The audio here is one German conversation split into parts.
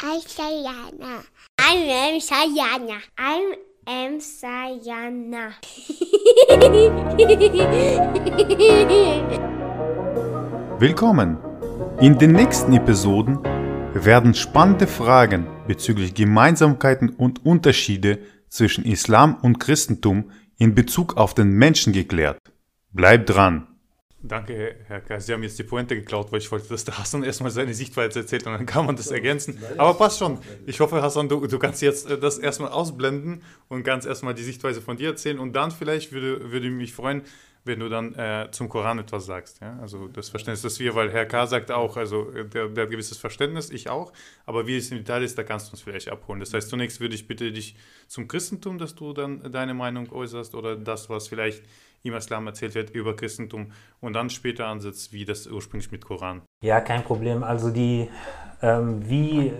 I'm Sayana. I am Sayana. I am Sayana. Willkommen! In den nächsten Episoden werden spannende Fragen bezüglich Gemeinsamkeiten und Unterschiede zwischen Islam und Christentum in Bezug auf den Menschen geklärt. Bleibt dran! Danke, Herr Kai. Sie haben jetzt die Pointe geklaut, weil ich wollte, dass der Hassan erstmal seine Sichtweise erzählt und dann kann man das ergänzen. Aber passt schon. Ich hoffe, Hassan, du, du kannst jetzt äh, das erstmal ausblenden und ganz erstmal die Sichtweise von dir erzählen und dann vielleicht würde, würde mich freuen, wenn du dann äh, zum Koran etwas sagst. Ja? Also das Verständnis, das wir, weil Herr K. sagt auch, also äh, der, der hat gewisses Verständnis, ich auch, aber wie es im Detail ist, da kannst du uns vielleicht abholen. Das heißt, zunächst würde ich bitte dich zum Christentum, dass du dann deine Meinung äußerst oder das, was vielleicht im Islam erzählt wird über Christentum und dann später ansetzt, wie das ursprünglich mit Koran. Ja, kein Problem. Also die, ähm, wie,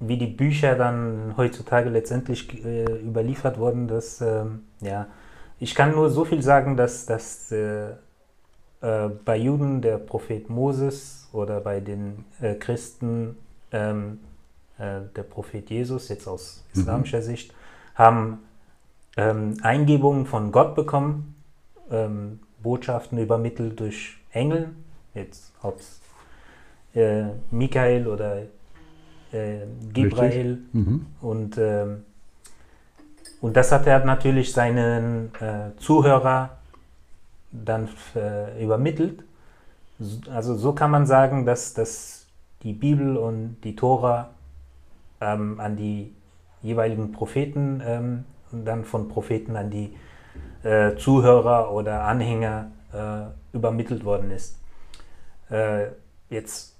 wie die Bücher dann heutzutage letztendlich äh, überliefert wurden, das, ähm, ja, ich kann nur so viel sagen, dass, dass äh, äh, bei Juden der Prophet Moses oder bei den äh, Christen ähm, äh, der Prophet Jesus, jetzt aus mhm. islamischer mhm. Sicht, haben ähm, Eingebungen von Gott bekommen, ähm, Botschaften übermittelt durch Engel, jetzt ob es äh, Michael oder äh, Gibrael mhm. und, äh, und das hat er natürlich seinen äh, Zuhörer dann äh, übermittelt. Also so kann man sagen, dass, dass die Bibel und die Tora ähm, an die jeweiligen Propheten ähm, dann von Propheten an die äh, Zuhörer oder Anhänger äh, übermittelt worden ist. Äh, jetzt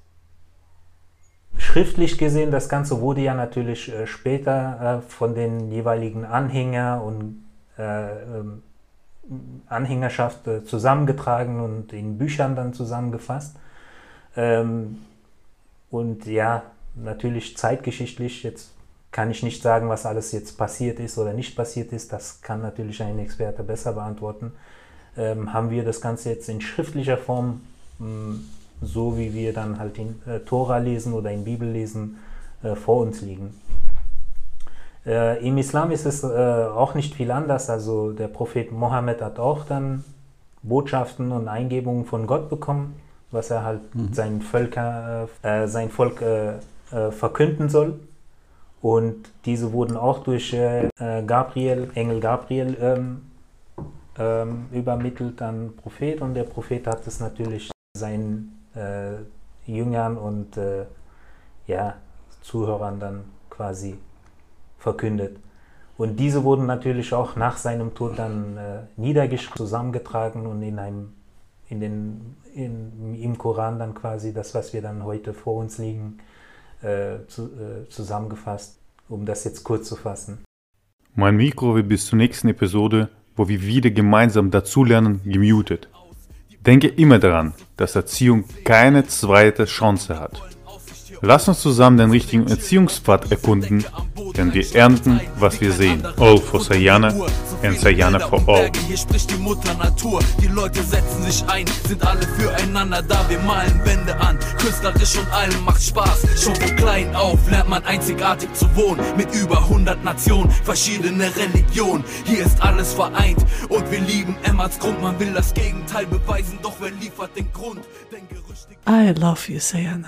schriftlich gesehen, das Ganze wurde ja natürlich äh, später äh, von den jeweiligen Anhänger und äh, ähm, Anhängerschaft zusammengetragen und in Büchern dann zusammengefasst. Ähm, und ja, natürlich zeitgeschichtlich jetzt kann ich nicht sagen, was alles jetzt passiert ist oder nicht passiert ist. Das kann natürlich ein Experte besser beantworten. Ähm, haben wir das Ganze jetzt in schriftlicher Form, mh, hm, so wie wir dann halt in äh, Tora lesen oder in Bibel lesen, äh, vor uns liegen. Äh, Im Islam ist es äh, auch nicht viel anders. Also der Prophet Mohammed hat auch dann Botschaften und Eingebungen von Gott bekommen, was er halt mhm. seinen Völker, äh, sein Volk äh, verkünden soll. Und diese wurden auch durch äh, Gabriel, Engel Gabriel ähm, ähm, übermittelt an Prophet und der Prophet hat es natürlich seinen äh, Jüngern und äh, ja, Zuhörern dann quasi verkündet. Und diese wurden natürlich auch nach seinem Tod dann äh, niedergeschrieben, zusammengetragen und in einem, in den, in, im Koran dann quasi das, was wir dann heute vor uns liegen, äh, zu, äh, zusammengefasst, um das jetzt kurz zu fassen. Mein Mikro wird bis zur nächsten Episode, wo wir wieder gemeinsam dazulernen, gemutet. Denke immer daran, dass Erziehung keine zweite Chance hat. Lass uns zusammen den richtigen Erziehungspfad erkunden, denn wir ernten, was wir sehen. All for Sayana and Sayana for all. Hier spricht die Mutter Natur, die Leute setzen sich ein, sind alle füreinander da, wir malen Wände an. Künstlerisch und allem macht Spaß, schon von klein auf lernt man einzigartig zu wohnen. Mit über 100 Nationen, verschiedene Religionen, hier ist alles vereint und wir lieben Emmerts Grund. Man will das Gegenteil beweisen, doch wer liefert den Grund? I love you, Sayana.